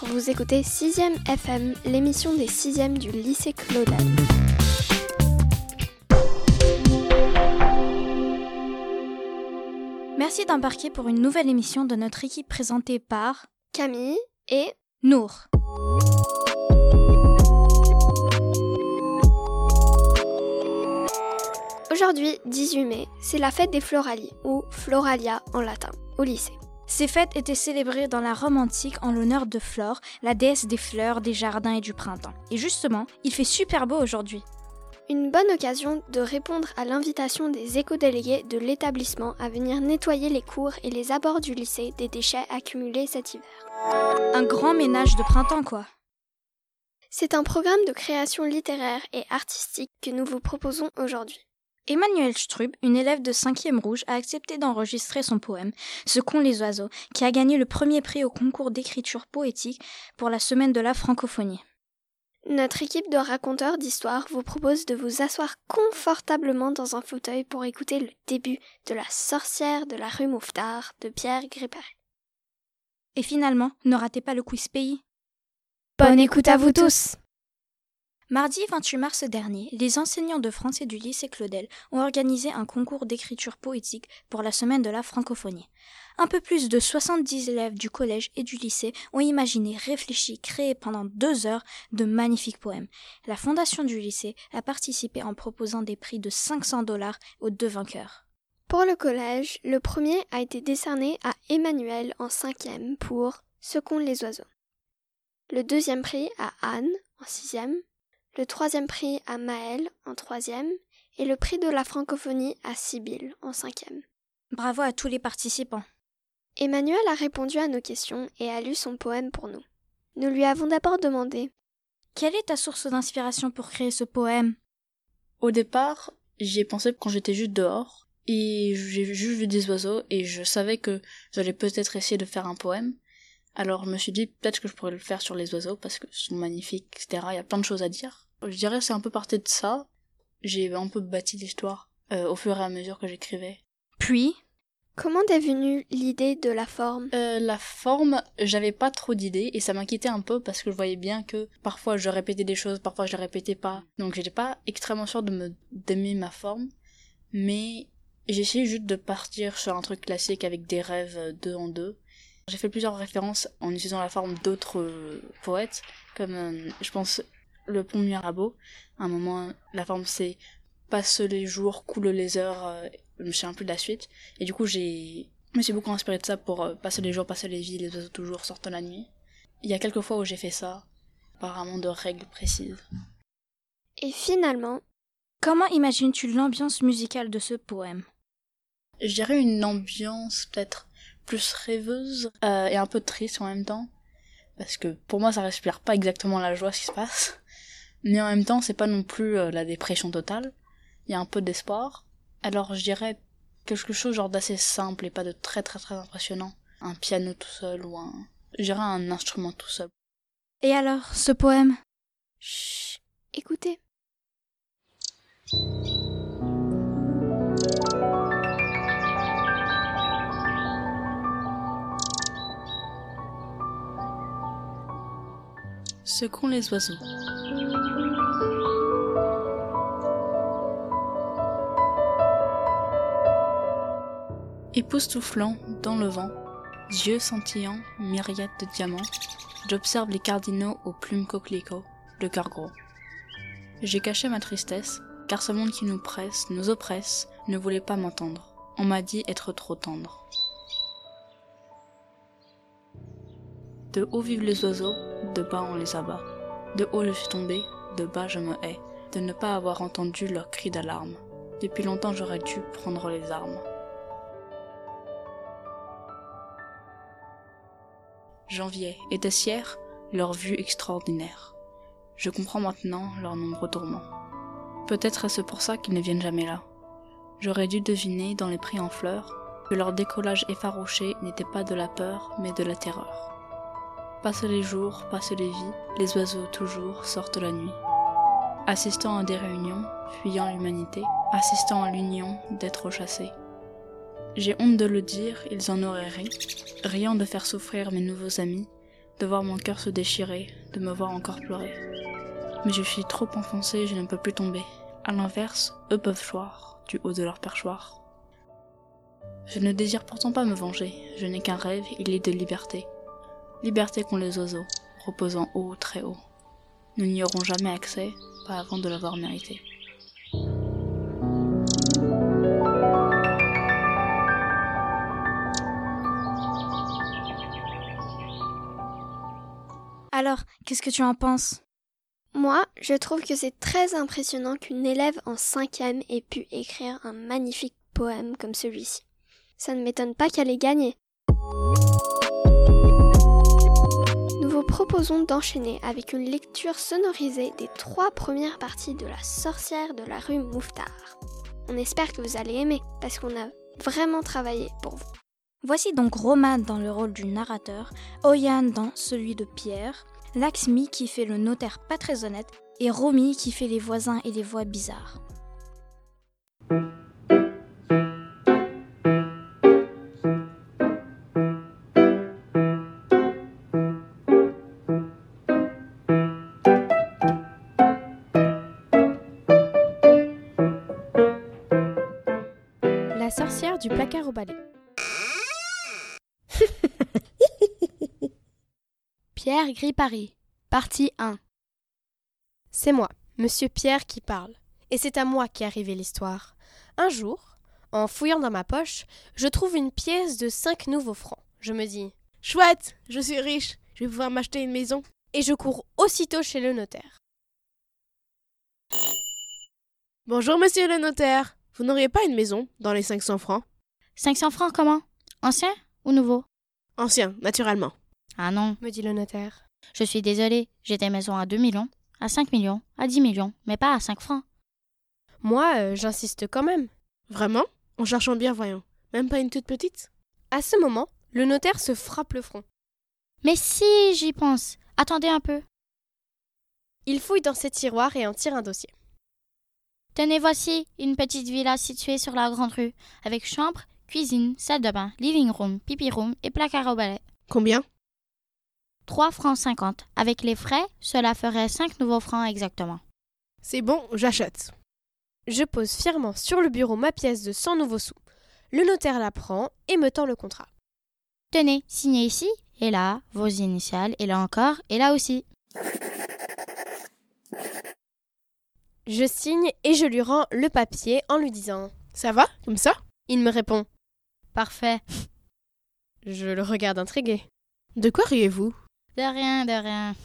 Bonjour, vous écoutez 6ème FM, l'émission des 6ème du lycée Claudel. Merci d'embarquer pour une nouvelle émission de notre équipe présentée par Camille et Nour. Aujourd'hui, 18 mai, c'est la fête des Floralies, ou Floralia en latin, au lycée. Ces fêtes étaient célébrées dans la Rome antique en l'honneur de Flore, la déesse des fleurs, des jardins et du printemps. Et justement, il fait super beau aujourd'hui. Une bonne occasion de répondre à l'invitation des éco-délégués de l'établissement à venir nettoyer les cours et les abords du lycée des déchets accumulés cet hiver. Un grand ménage de printemps, quoi. C'est un programme de création littéraire et artistique que nous vous proposons aujourd'hui. Emmanuel Strub, une élève de 5e rouge, a accepté d'enregistrer son poème Ce qu'ont les oiseaux, qui a gagné le premier prix au concours d'écriture poétique pour la semaine de la francophonie. Notre équipe de raconteurs d'histoire vous propose de vous asseoir confortablement dans un fauteuil pour écouter le début de La sorcière de la rue Mouffetard de Pierre Gripper. Et finalement, ne ratez pas le quiz pays. Bonne écoute à vous tous Mardi 28 mars dernier, les enseignants de français du lycée Claudel ont organisé un concours d'écriture poétique pour la semaine de la francophonie. Un peu plus de 70 élèves du collège et du lycée ont imaginé, réfléchi, créé pendant deux heures de magnifiques poèmes. La fondation du lycée a participé en proposant des prix de 500 dollars aux deux vainqueurs. Pour le collège, le premier a été décerné à Emmanuel en cinquième pour Ce les oiseaux. Le deuxième prix à Anne en sixième le troisième prix à Maël en troisième et le prix de la francophonie à Sibylle en cinquième. Bravo à tous les participants. Emmanuel a répondu à nos questions et a lu son poème pour nous. Nous lui avons d'abord demandé Quelle est ta source d'inspiration pour créer ce poème? Au départ, j'y ai pensé quand j'étais juste dehors et j'ai juste vu des oiseaux et je savais que j'allais peut-être essayer de faire un poème. Alors je me suis dit peut-être que je pourrais le faire sur les oiseaux parce que sont magnifiques, etc. Il y a plein de choses à dire. Je dirais c'est un peu parti de ça. J'ai un peu bâti l'histoire euh, au fur et à mesure que j'écrivais. Puis Comment t'es venue l'idée de la forme? Euh, La forme, j'avais pas trop d'idées et ça m'inquiétait un peu parce que je voyais bien que parfois je répétais des choses, parfois je les répétais pas. Donc j'étais pas extrêmement sûre de me d'aimer ma forme, mais essayé juste de partir sur un truc classique avec des rêves deux en deux. J'ai fait plusieurs références en utilisant la forme d'autres euh, poètes, comme euh, je pense le pont Mirabeau. À un moment, la forme c'est passe les jours, coule les heures, euh, je me souviens plus de la suite. Et du coup, j'ai, je me suis beaucoup inspiré de ça pour passer les jours, passer les vies, les oiseaux toujours sortent la nuit. Il y a quelques fois où j'ai fait ça, apparemment de règles précises. Et finalement, comment imagines-tu l'ambiance musicale de ce poème? Je dirais une ambiance peut-être plus rêveuse euh, et un peu triste en même temps. Parce que pour moi, ça respire pas exactement la joie ce qui se passe. Mais en même temps, c'est pas non plus euh, la dépression totale. Il y a un peu d'espoir. Alors je dirais quelque chose genre d'assez simple et pas de très très très impressionnant. Un piano tout seul ou un... Je dirais un instrument tout seul. Et alors, ce poème? Chut, écoutez. Ce les oiseaux. Époustouflant dans le vent, yeux scintillants, myriades de diamants, j'observe les cardinaux aux plumes coquelicots, le cœur gros. J'ai caché ma tristesse, car ce monde qui nous presse, nous oppresse, ne voulait pas m'entendre. On m'a dit être trop tendre. De haut vivent les oiseaux, de bas on les abat. De haut je suis tombé, de bas je me hais, de ne pas avoir entendu leurs cris d'alarme. Depuis longtemps j'aurais dû prendre les armes. J'enviais, et Tessière, leur vue extraordinaire. Je comprends maintenant leurs nombreux tourments. Peut-être est-ce pour ça qu'ils ne viennent jamais là. J'aurais dû deviner dans les prix en fleurs que leur décollage effarouché n'était pas de la peur, mais de la terreur. Passent les jours, passent les vies, les oiseaux toujours sortent la nuit. Assistant à des réunions, fuyant l'humanité, assistant à l'union d'être chassés. J'ai honte de le dire, ils en auraient ri, riant de faire souffrir mes nouveaux amis, de voir mon cœur se déchirer, de me voir encore pleurer. Mais je suis trop enfoncée, je ne peux plus tomber. À l'inverse, eux peuvent choir du haut de leur perchoir. Je ne désire pourtant pas me venger, je n'ai qu'un rêve, il est de liberté. Liberté qu'ont les oiseaux, reposant haut, très haut. Nous n'y aurons jamais accès, pas avant de l'avoir mérité. Alors, qu'est-ce que tu en penses? Moi, je trouve que c'est très impressionnant qu'une élève en cinquième ait pu écrire un magnifique poème comme celui-ci. Ça ne m'étonne pas qu'elle ait gagné. Proposons d'enchaîner avec une lecture sonorisée des trois premières parties de La sorcière de la rue Mouffetard. On espère que vous allez aimer parce qu'on a vraiment travaillé pour vous. Voici donc Roman dans le rôle du narrateur, Oyan dans celui de Pierre, Laxmi qui fait le notaire pas très honnête et Romy qui fait les voisins et les voix bizarres. Pierre Gris Paris, partie 1. C'est moi, monsieur Pierre, qui parle. Et c'est à moi qu'est arrivée l'histoire. Un jour, en fouillant dans ma poche, je trouve une pièce de 5 nouveaux francs. Je me dis Chouette, je suis riche, je vais pouvoir m'acheter une maison. Et je cours aussitôt chez le notaire. Bonjour, monsieur le notaire. Vous n'auriez pas une maison dans les 500 francs? 500 francs comment? Ancien ou nouveau? Ancien, naturellement, Ah non, me dit le notaire. je suis désolée, j'ai des maisons à 2 millions, à 5 millions, à 10 millions, mais pas à 5 francs. Moi, euh, j'insiste quand même. Vraiment? En cherchant bien, voyons. Même pas une toute petite? À ce moment, le notaire se frappe le front. Mais si, j'y pense. Attendez un peu. Il fouille dans ses tiroirs et en tire un dossier. Tenez, voici une petite villa située sur la grande rue, avec chambre, cuisine, salle de bain, living room, pipi room et placard au balai. Combien? 3 francs 50. Avec les frais, cela ferait 5 nouveaux francs exactement. C'est bon, j'achète. Je pose fièrement sur le bureau ma pièce de 100 nouveaux sous. Le notaire la prend et me tend le contrat. Tenez, signez ici, et là, vos initiales, et là encore, et là aussi. Je signe et je lui rends le papier en lui disant Ça va, comme ça? Il me répond Parfait. Je le regarde intrigué. De quoi riez-vous? De rien, de rien.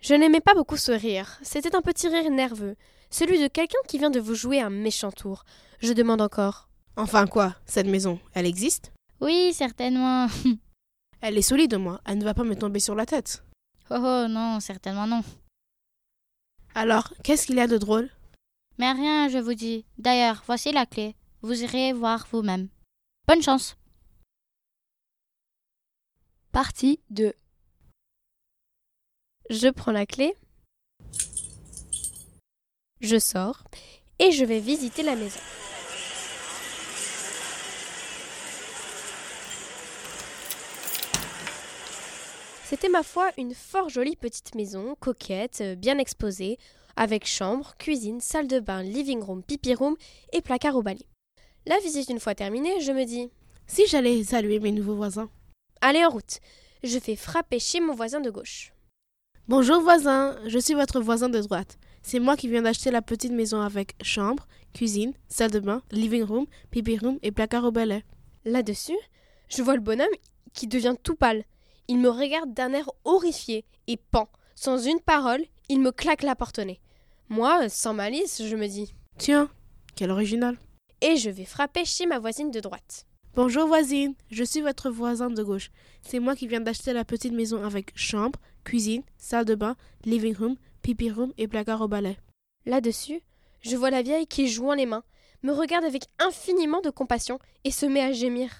Je n'aimais pas beaucoup ce rire. C'était un petit rire nerveux, celui de quelqu'un qui vient de vous jouer un méchant tour. Je demande encore. Enfin quoi? Cette maison, elle existe? Oui, certainement. Elle est solide au moins, elle ne va pas me tomber sur la tête. Oh oh, non, certainement non. Alors, qu'est-ce qu'il y a de drôle? Mais rien, je vous dis. D'ailleurs, voici la clé. Vous irez voir vous-même. Bonne chance. Partie 2 Je prends la clé, je sors et je vais visiter la maison. C'était ma foi une fort jolie petite maison, coquette, euh, bien exposée, avec chambre, cuisine, salle de bain, living room, pipi room et placard au balai. La visite une fois terminée, je me dis Si j'allais saluer mes nouveaux voisins. Allez en route. Je fais frapper chez mon voisin de gauche. Bonjour voisin, je suis votre voisin de droite. C'est moi qui viens d'acheter la petite maison avec chambre, cuisine, salle de bain, living room, pipi room et placard au balai. Là-dessus, je vois le bonhomme qui devient tout pâle. Il me regarde d'un air horrifié et pend. Sans une parole, il me claque la porte au nez. Moi, sans malice, je me dis Tiens, quel original. Et je vais frapper chez ma voisine de droite. Bonjour voisine, je suis votre voisin de gauche. C'est moi qui viens d'acheter la petite maison avec chambre, cuisine, salle de bain, living room, pipi room et placard au balai. Là-dessus, je vois la vieille qui, jouant les mains, me regarde avec infiniment de compassion et se met à gémir.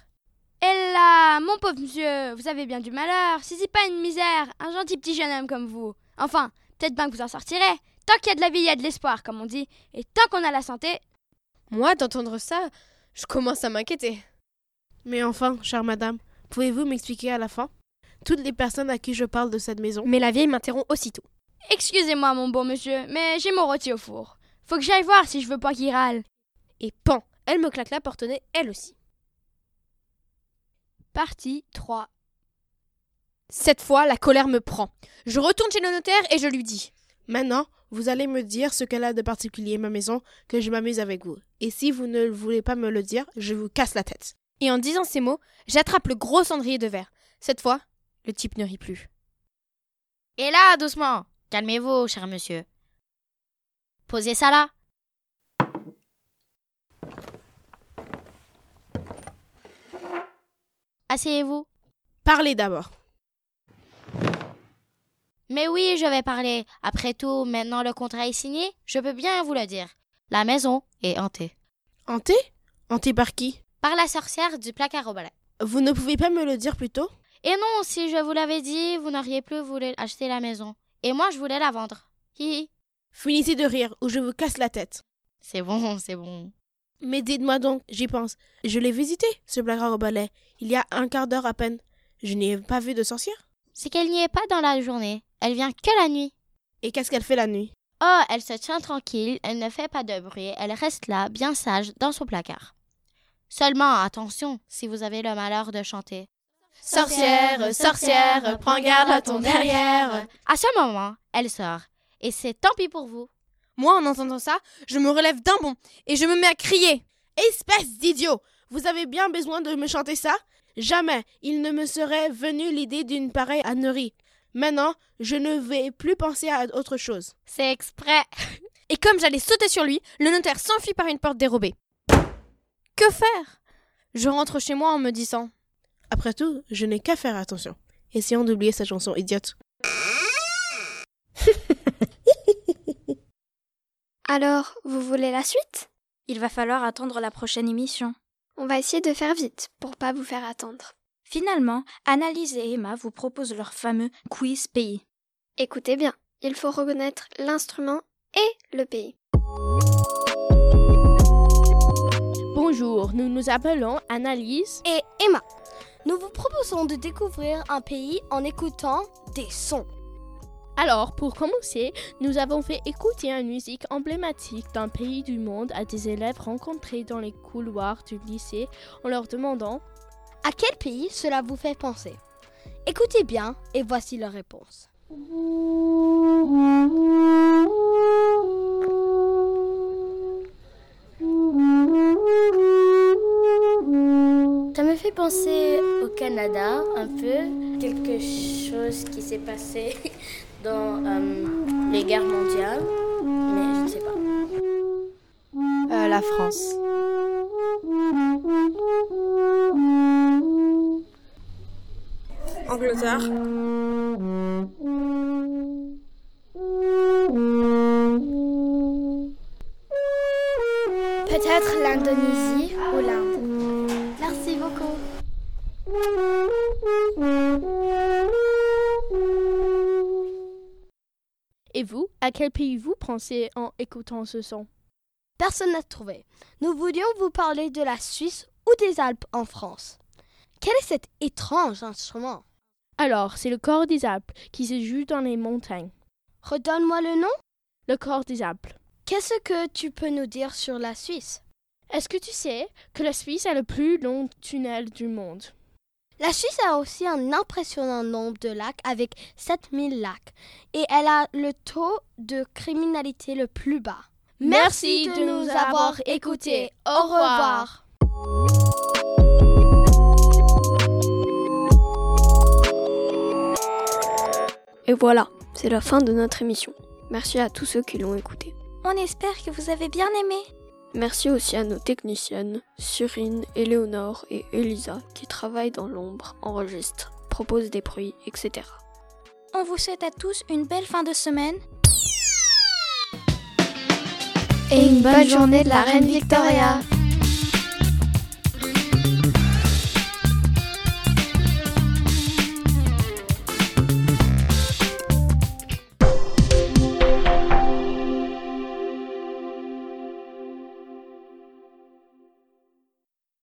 Là, mon pauvre monsieur, vous avez bien du malheur. Si c'est pas une misère, un gentil petit jeune homme comme vous. Enfin, peut-être bien que vous en sortirez. Tant qu'il y a de la vie, il y a de l'espoir, comme on dit. Et tant qu'on a la santé. Moi, d'entendre ça, je commence à m'inquiéter. Mais enfin, chère madame, pouvez-vous m'expliquer à la fin? Toutes les personnes à qui je parle de cette maison. Mais la vieille m'interrompt aussitôt. Excusez-moi, mon bon monsieur, mais j'ai mon rôti au four. Faut que j'aille voir si je veux pas qu'il râle. Et pan, elle me claque la porte au nez, elle aussi. Partie 3. Cette fois, la colère me prend. Je retourne chez le notaire et je lui dis. Maintenant, vous allez me dire ce qu'elle a de particulier, ma maison, que je m'amuse avec vous. Et si vous ne voulez pas me le dire, je vous casse la tête. Et en disant ces mots, j'attrape le gros cendrier de verre. Cette fois, le type ne rit plus. Et là, doucement. Calmez-vous, cher monsieur. Posez ça là. Asseyez-vous. Parlez d'abord. Mais oui, je vais parler. Après tout, maintenant le contrat est signé, je peux bien vous le dire. La maison est hantée. Hantée? Hantée par qui? Par la sorcière du placard au balai. Vous ne pouvez pas me le dire plus tôt? Et non, si je vous l'avais dit, vous n'auriez plus voulu acheter la maison. Et moi, je voulais la vendre. Hi hi. Finissez de rire ou je vous casse la tête. C'est bon, c'est bon. Mais dites-moi donc, j'y pense. Je l'ai visité, ce placard au balai, il y a un quart d'heure à peine. Je n'y ai pas vu de sorcière? C'est qu'elle n'y est pas dans la journée. Elle vient que la nuit. Et qu'est-ce qu'elle fait la nuit? Oh, elle se tient tranquille, elle ne fait pas de bruit, elle reste là, bien sage, dans son placard. Seulement, attention, si vous avez le malheur de chanter. Sorcière, sorcière, prends garde à ton derrière. À ce moment, elle sort. Et c'est tant pis pour vous. Moi, en entendant ça, je me relève d'un bond et je me mets à crier. Espèce d'idiot Vous avez bien besoin de me chanter ça? Jamais il ne me serait venu l'idée d'une pareille ânerie. Maintenant, je ne vais plus penser à autre chose. C'est exprès. Et comme j'allais sauter sur lui, le notaire s'enfuit par une porte dérobée. Que faire? Je rentre chez moi en me disant Après tout, je n'ai qu'à faire attention. Essayons d'oublier cette chanson idiote. Alors, vous voulez la suite? Il va falloir attendre la prochaine émission. On va essayer de faire vite pour pas vous faire attendre. Finalement, Annalise et Emma vous proposent leur fameux quiz pays. Écoutez bien, il faut reconnaître l'instrument et le pays. Nous nous appelons Annalise. et Emma. Nous vous proposons de découvrir un pays en écoutant des sons. Alors, pour commencer, nous avons fait écouter une musique emblématique d'un pays du monde à des élèves rencontrés dans les couloirs du lycée en leur demandant À quel pays cela vous fait penser? Écoutez bien et voici leur réponse. Fait penser au Canada un peu, quelque chose qui s'est passé dans euh, les guerres mondiales, mais je ne sais pas. Euh, la France. Angleterre. Peut-être l'Indonésie Et vous, à quel pays vous pensez en écoutant ce son Personne n'a trouvé. Nous voulions vous parler de la Suisse ou des Alpes en France. Quel est cet étrange instrument Alors, c'est le corps des Alpes qui se joue dans les montagnes. Redonne-moi le nom. Le corps des Alpes. Qu'est-ce que tu peux nous dire sur la Suisse? Est-ce que tu sais que la Suisse a le plus long tunnel du monde? La Suisse a aussi un impressionnant nombre de lacs avec 7000 lacs et elle a le taux de criminalité le plus bas. Merci de nous avoir écoutés. Au revoir. Et voilà, c'est la fin de notre émission. Merci à tous ceux qui l'ont écouté. On espère que vous avez bien aimé. Merci aussi à nos techniciennes, Cyrine, Éléonore et Elisa, qui travaillent dans l'ombre, enregistrent, proposent des bruits, etc. On vous souhaite à tous une belle fin de semaine. Et une bonne journée de la reine Victoria